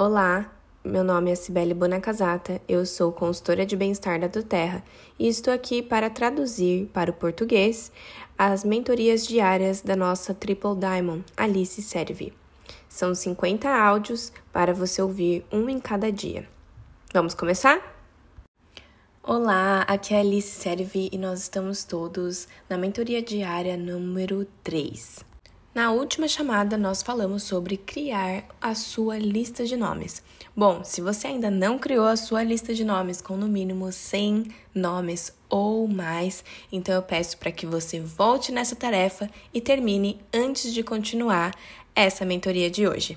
Olá, meu nome é Cibele Bonacasata, eu sou consultora de bem-estar da Terra e estou aqui para traduzir para o português as mentorias diárias da nossa Triple Diamond, Alice Serve. São 50 áudios para você ouvir um em cada dia. Vamos começar? Olá, aqui é Alice Serve e nós estamos todos na mentoria diária número 3. Na última chamada, nós falamos sobre criar a sua lista de nomes. Bom, se você ainda não criou a sua lista de nomes com no mínimo 100 nomes ou mais, então eu peço para que você volte nessa tarefa e termine antes de continuar essa mentoria de hoje.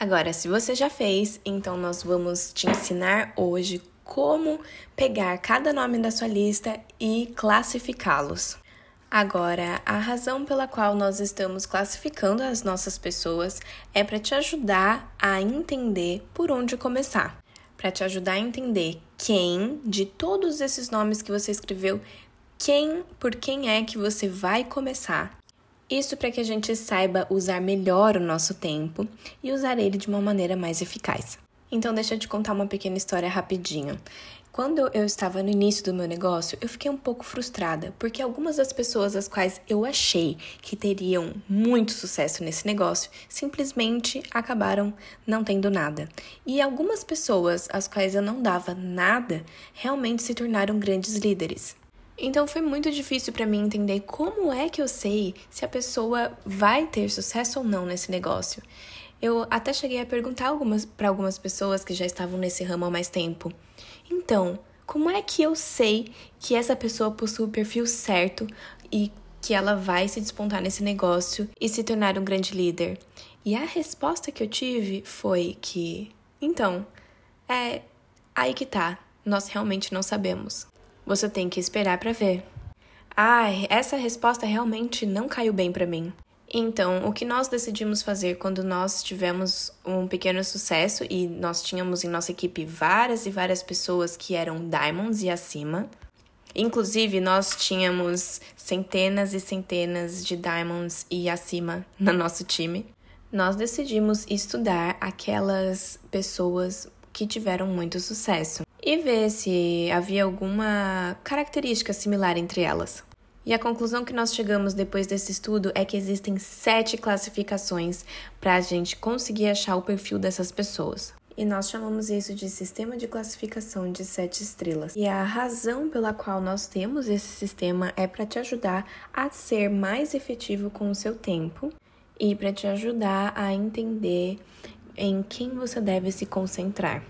Agora, se você já fez, então nós vamos te ensinar hoje como pegar cada nome da sua lista e classificá-los. Agora, a razão pela qual nós estamos classificando as nossas pessoas é para te ajudar a entender por onde começar, para te ajudar a entender quem de todos esses nomes que você escreveu, quem por quem é que você vai começar. Isso para que a gente saiba usar melhor o nosso tempo e usar ele de uma maneira mais eficaz. Então, deixa eu te contar uma pequena história rapidinho. Quando eu estava no início do meu negócio, eu fiquei um pouco frustrada, porque algumas das pessoas as quais eu achei que teriam muito sucesso nesse negócio simplesmente acabaram não tendo nada. E algumas pessoas às quais eu não dava nada realmente se tornaram grandes líderes. Então foi muito difícil para mim entender como é que eu sei se a pessoa vai ter sucesso ou não nesse negócio. Eu até cheguei a perguntar para algumas pessoas que já estavam nesse ramo há mais tempo. Então, como é que eu sei que essa pessoa possui o perfil certo e que ela vai se despontar nesse negócio e se tornar um grande líder? E a resposta que eu tive foi que, então, é aí que tá, nós realmente não sabemos. Você tem que esperar para ver. Ai, essa resposta realmente não caiu bem para mim. Então, o que nós decidimos fazer quando nós tivemos um pequeno sucesso e nós tínhamos em nossa equipe várias e várias pessoas que eram diamonds e acima. Inclusive, nós tínhamos centenas e centenas de diamonds e acima no nosso time. Nós decidimos estudar aquelas pessoas que tiveram muito sucesso e ver se havia alguma característica similar entre elas. E a conclusão que nós chegamos depois desse estudo é que existem sete classificações para a gente conseguir achar o perfil dessas pessoas. E nós chamamos isso de sistema de classificação de sete estrelas. E a razão pela qual nós temos esse sistema é para te ajudar a ser mais efetivo com o seu tempo e para te ajudar a entender em quem você deve se concentrar,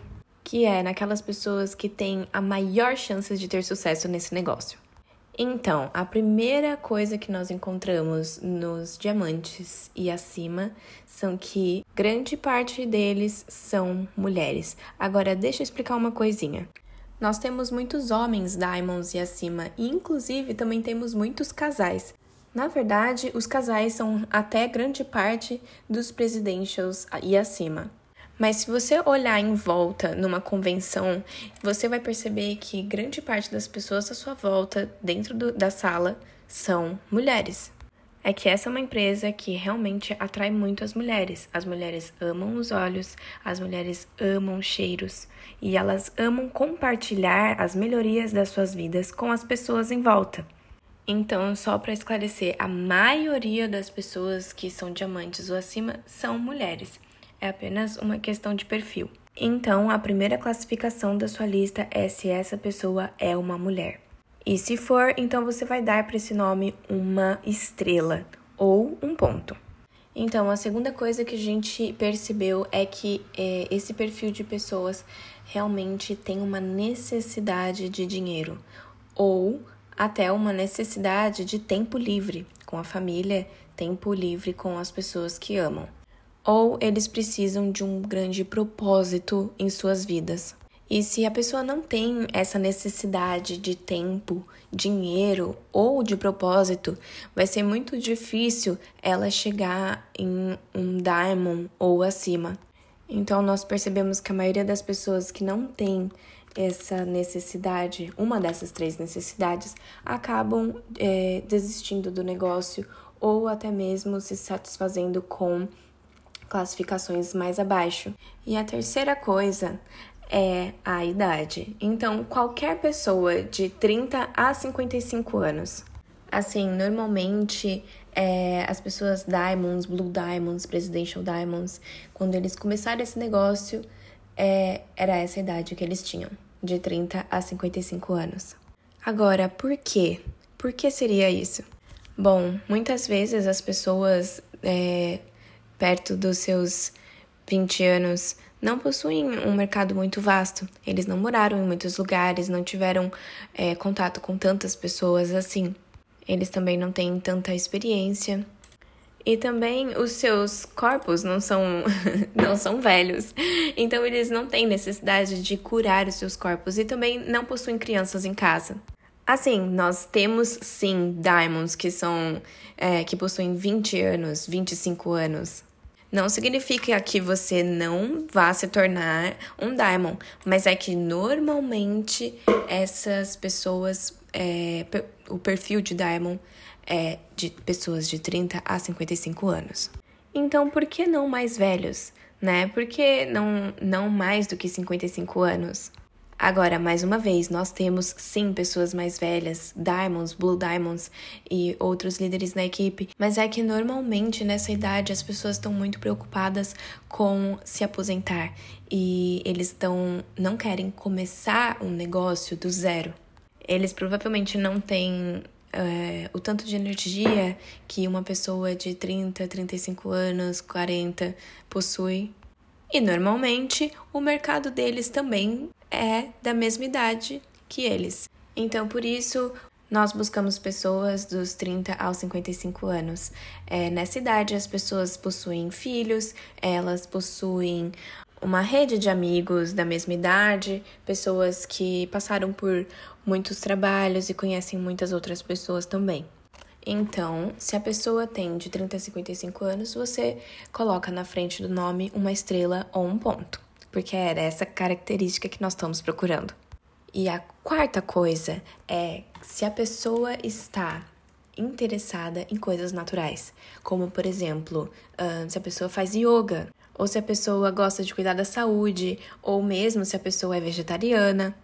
que é naquelas pessoas que têm a maior chance de ter sucesso nesse negócio. Então, a primeira coisa que nós encontramos nos diamantes e acima são que grande parte deles são mulheres. Agora, deixa eu explicar uma coisinha. Nós temos muitos homens diamonds e acima, e inclusive também temos muitos casais. Na verdade, os casais são até grande parte dos presidentials e acima. Mas se você olhar em volta numa convenção, você vai perceber que grande parte das pessoas à sua volta, dentro do, da sala, são mulheres. É que essa é uma empresa que realmente atrai muito as mulheres. As mulheres amam os olhos, as mulheres amam cheiros e elas amam compartilhar as melhorias das suas vidas com as pessoas em volta. Então, só para esclarecer, a maioria das pessoas que são diamantes ou acima são mulheres é apenas uma questão de perfil. Então, a primeira classificação da sua lista é se essa pessoa é uma mulher. E se for, então você vai dar para esse nome uma estrela ou um ponto. Então, a segunda coisa que a gente percebeu é que é, esse perfil de pessoas realmente tem uma necessidade de dinheiro ou até uma necessidade de tempo livre com a família, tempo livre com as pessoas que amam ou eles precisam de um grande propósito em suas vidas. E se a pessoa não tem essa necessidade de tempo, dinheiro ou de propósito, vai ser muito difícil ela chegar em um diamond ou acima. Então, nós percebemos que a maioria das pessoas que não tem essa necessidade, uma dessas três necessidades, acabam é, desistindo do negócio ou até mesmo se satisfazendo com classificações mais abaixo. E a terceira coisa é a idade. Então, qualquer pessoa de 30 a 55 anos. Assim, normalmente é, as pessoas Diamonds, Blue Diamonds, Presidential Diamonds, quando eles começaram esse negócio, é, era essa idade que eles tinham, de 30 a 55 anos. Agora, por quê? Por que seria isso? Bom, muitas vezes as pessoas é, perto dos seus 20 anos não possuem um mercado muito vasto. Eles não moraram em muitos lugares, não tiveram é, contato com tantas pessoas assim. Eles também não têm tanta experiência. E também os seus corpos não são, não são velhos. Então eles não têm necessidade de curar os seus corpos e também não possuem crianças em casa. Assim, nós temos sim diamonds que são é, que possuem 20 anos, 25 anos. Não significa que você não vá se tornar um diamond, mas é que normalmente essas pessoas, é, o perfil de diamond é de pessoas de 30 a 55 anos. Então, por que não mais velhos, né? Por que não, não mais do que 55 anos? Agora, mais uma vez, nós temos sim pessoas mais velhas, Diamonds, Blue Diamonds e outros líderes na equipe, mas é que normalmente nessa idade as pessoas estão muito preocupadas com se aposentar e eles estão não querem começar um negócio do zero. Eles provavelmente não têm é, o tanto de energia que uma pessoa de 30, 35 anos, 40 possui. E normalmente o mercado deles também é da mesma idade que eles. Então, por isso, nós buscamos pessoas dos 30 aos 55 anos. É, nessa idade, as pessoas possuem filhos, elas possuem uma rede de amigos da mesma idade, pessoas que passaram por muitos trabalhos e conhecem muitas outras pessoas também. Então, se a pessoa tem de 30 a 55 anos, você coloca na frente do nome uma estrela ou um ponto porque era essa característica que nós estamos procurando. E a quarta coisa é se a pessoa está interessada em coisas naturais, como por exemplo, se a pessoa faz yoga, ou se a pessoa gosta de cuidar da saúde, ou mesmo se a pessoa é vegetariana.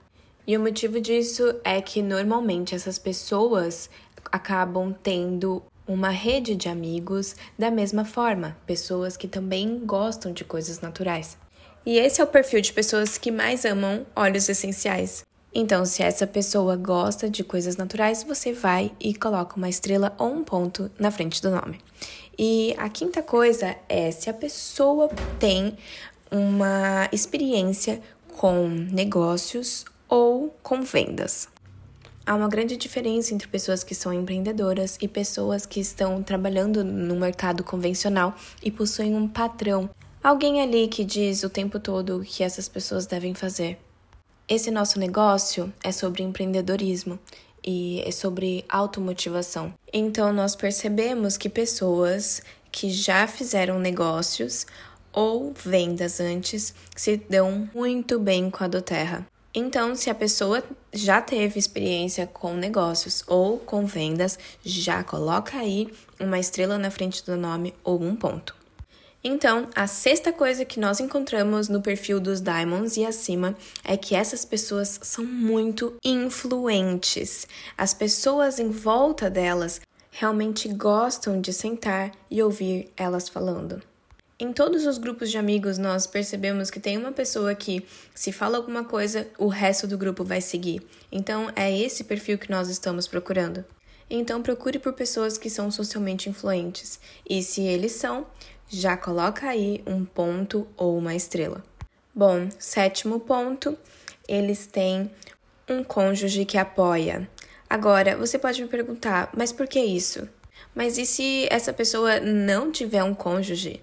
E o motivo disso é que normalmente essas pessoas acabam tendo uma rede de amigos da mesma forma, pessoas que também gostam de coisas naturais. E esse é o perfil de pessoas que mais amam óleos essenciais. Então, se essa pessoa gosta de coisas naturais, você vai e coloca uma estrela ou um ponto na frente do nome. E a quinta coisa é se a pessoa tem uma experiência com negócios ou com vendas. Há uma grande diferença entre pessoas que são empreendedoras e pessoas que estão trabalhando no mercado convencional e possuem um patrão Alguém ali que diz o tempo todo o que essas pessoas devem fazer. Esse nosso negócio é sobre empreendedorismo e é sobre automotivação. Então, nós percebemos que pessoas que já fizeram negócios ou vendas antes se dão muito bem com a do terra. Então, se a pessoa já teve experiência com negócios ou com vendas, já coloca aí uma estrela na frente do nome ou um ponto. Então, a sexta coisa que nós encontramos no perfil dos Diamonds e acima é que essas pessoas são muito influentes. As pessoas em volta delas realmente gostam de sentar e ouvir elas falando. Em todos os grupos de amigos, nós percebemos que tem uma pessoa que, se fala alguma coisa, o resto do grupo vai seguir. Então, é esse perfil que nós estamos procurando. Então, procure por pessoas que são socialmente influentes. E se eles são, já coloca aí um ponto ou uma estrela. Bom, sétimo ponto, eles têm um cônjuge que apoia. Agora, você pode me perguntar, mas por que isso? Mas e se essa pessoa não tiver um cônjuge?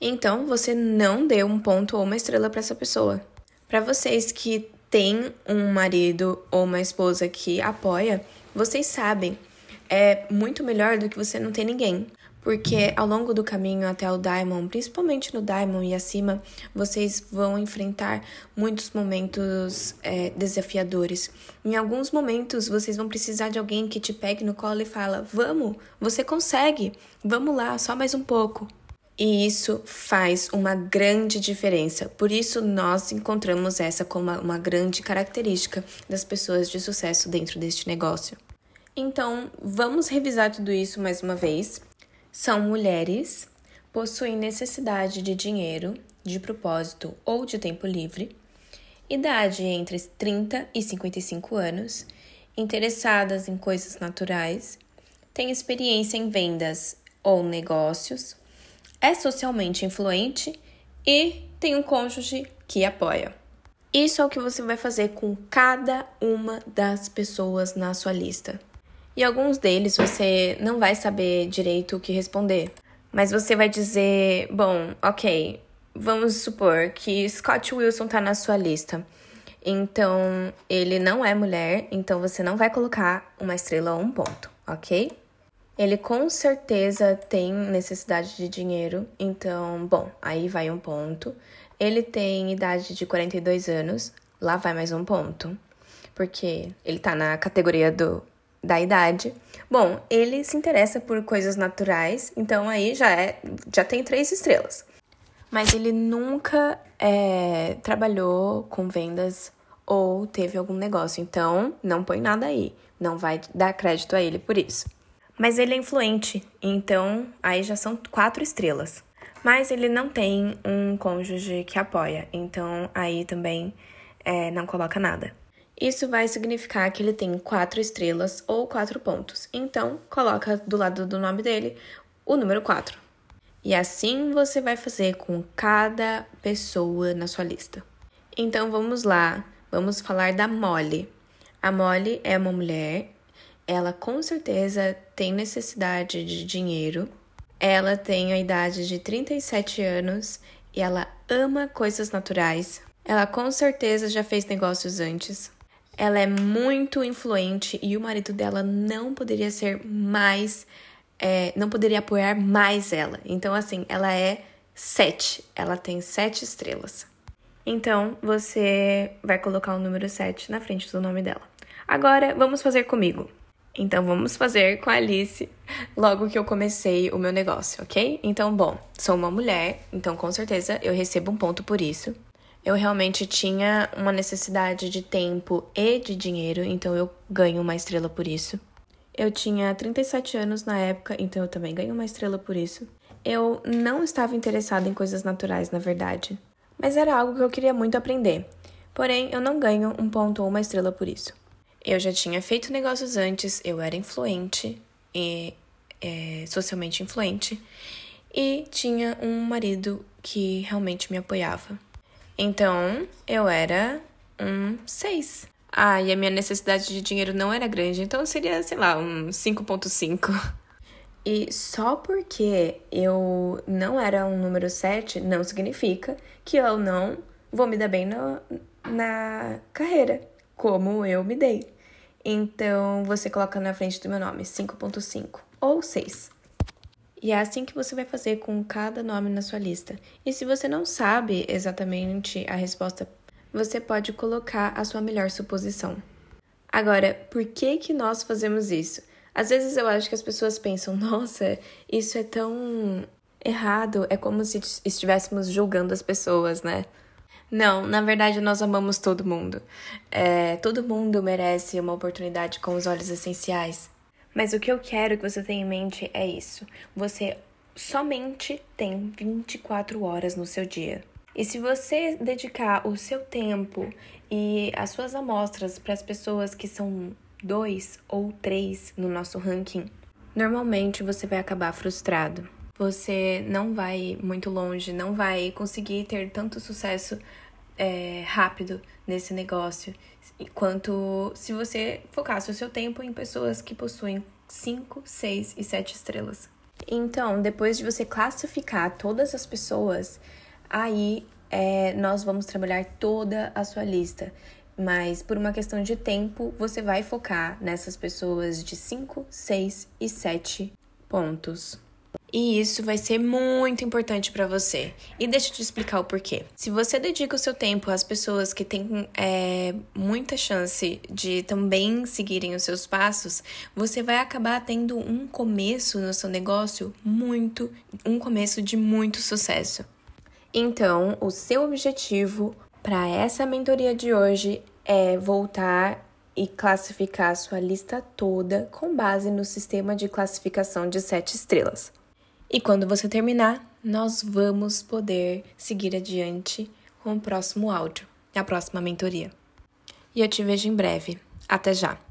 Então, você não deu um ponto ou uma estrela para essa pessoa. Para vocês que têm um marido ou uma esposa que apoia, vocês sabem, é muito melhor do que você não ter ninguém. Porque ao longo do caminho até o Diamond, principalmente no Diamond e acima, vocês vão enfrentar muitos momentos é, desafiadores. Em alguns momentos, vocês vão precisar de alguém que te pegue no colo e fala: Vamos, você consegue, vamos lá, só mais um pouco. E isso faz uma grande diferença. Por isso, nós encontramos essa como uma, uma grande característica das pessoas de sucesso dentro deste negócio. Então, vamos revisar tudo isso mais uma vez. São mulheres, possuem necessidade de dinheiro, de propósito ou de tempo livre, idade entre 30 e 55 anos, interessadas em coisas naturais, têm experiência em vendas ou negócios, é socialmente influente e tem um cônjuge que apoia. Isso é o que você vai fazer com cada uma das pessoas na sua lista. E alguns deles você não vai saber direito o que responder. Mas você vai dizer, bom, ok, vamos supor que Scott Wilson tá na sua lista. Então, ele não é mulher, então você não vai colocar uma estrela ou um ponto, ok? Ele com certeza tem necessidade de dinheiro, então, bom, aí vai um ponto. Ele tem idade de 42 anos, lá vai mais um ponto, porque ele tá na categoria do, da idade. Bom, ele se interessa por coisas naturais, então aí já é, já tem três estrelas. Mas ele nunca é, trabalhou com vendas ou teve algum negócio, então não põe nada aí, não vai dar crédito a ele por isso. Mas ele é influente, então aí já são quatro estrelas. Mas ele não tem um cônjuge que apoia, então aí também é, não coloca nada. Isso vai significar que ele tem quatro estrelas ou quatro pontos. Então, coloca do lado do nome dele o número 4. E assim você vai fazer com cada pessoa na sua lista. Então vamos lá, vamos falar da Molly. A Molly é uma mulher ela com certeza tem necessidade de dinheiro. Ela tem a idade de 37 anos e ela ama coisas naturais. Ela com certeza já fez negócios antes. Ela é muito influente e o marido dela não poderia ser mais. É, não poderia apoiar mais ela. Então, assim, ela é sete. Ela tem sete estrelas. Então, você vai colocar o número 7 na frente do nome dela. Agora, vamos fazer comigo. Então vamos fazer com a Alice logo que eu comecei o meu negócio, ok? Então, bom, sou uma mulher, então com certeza eu recebo um ponto por isso. Eu realmente tinha uma necessidade de tempo e de dinheiro, então eu ganho uma estrela por isso. Eu tinha 37 anos na época, então eu também ganho uma estrela por isso. Eu não estava interessada em coisas naturais, na verdade, mas era algo que eu queria muito aprender. Porém, eu não ganho um ponto ou uma estrela por isso. Eu já tinha feito negócios antes, eu era influente e é, socialmente influente e tinha um marido que realmente me apoiava. Então eu era um 6. Ah, e a minha necessidade de dinheiro não era grande, então seria, sei lá, um 5.5. E só porque eu não era um número 7 não significa que eu não vou me dar bem no, na carreira como eu me dei. Então você coloca na frente do meu nome 5.5 ou 6. E é assim que você vai fazer com cada nome na sua lista. E se você não sabe exatamente a resposta, você pode colocar a sua melhor suposição. Agora, por que que nós fazemos isso? Às vezes eu acho que as pessoas pensam: "Nossa, isso é tão errado, é como se estivéssemos julgando as pessoas, né?" Não, na verdade nós amamos todo mundo. É, todo mundo merece uma oportunidade com os olhos essenciais. Mas o que eu quero que você tenha em mente é isso. Você somente tem 24 horas no seu dia. E se você dedicar o seu tempo e as suas amostras para as pessoas que são dois ou três no nosso ranking, normalmente você vai acabar frustrado você não vai muito longe, não vai conseguir ter tanto sucesso é, rápido nesse negócio, quanto se você focasse o seu tempo em pessoas que possuem 5, 6 e 7 estrelas. Então, depois de você classificar todas as pessoas, aí é, nós vamos trabalhar toda a sua lista. Mas por uma questão de tempo, você vai focar nessas pessoas de 5, 6 e 7 pontos. E isso vai ser muito importante para você. E deixa eu te explicar o porquê. Se você dedica o seu tempo às pessoas que têm é, muita chance de também seguirem os seus passos, você vai acabar tendo um começo no seu negócio muito, um começo de muito sucesso. Então, o seu objetivo para essa mentoria de hoje é voltar e classificar a sua lista toda com base no sistema de classificação de sete estrelas. E quando você terminar, nós vamos poder seguir adiante com o próximo áudio, a próxima mentoria. E eu te vejo em breve. Até já!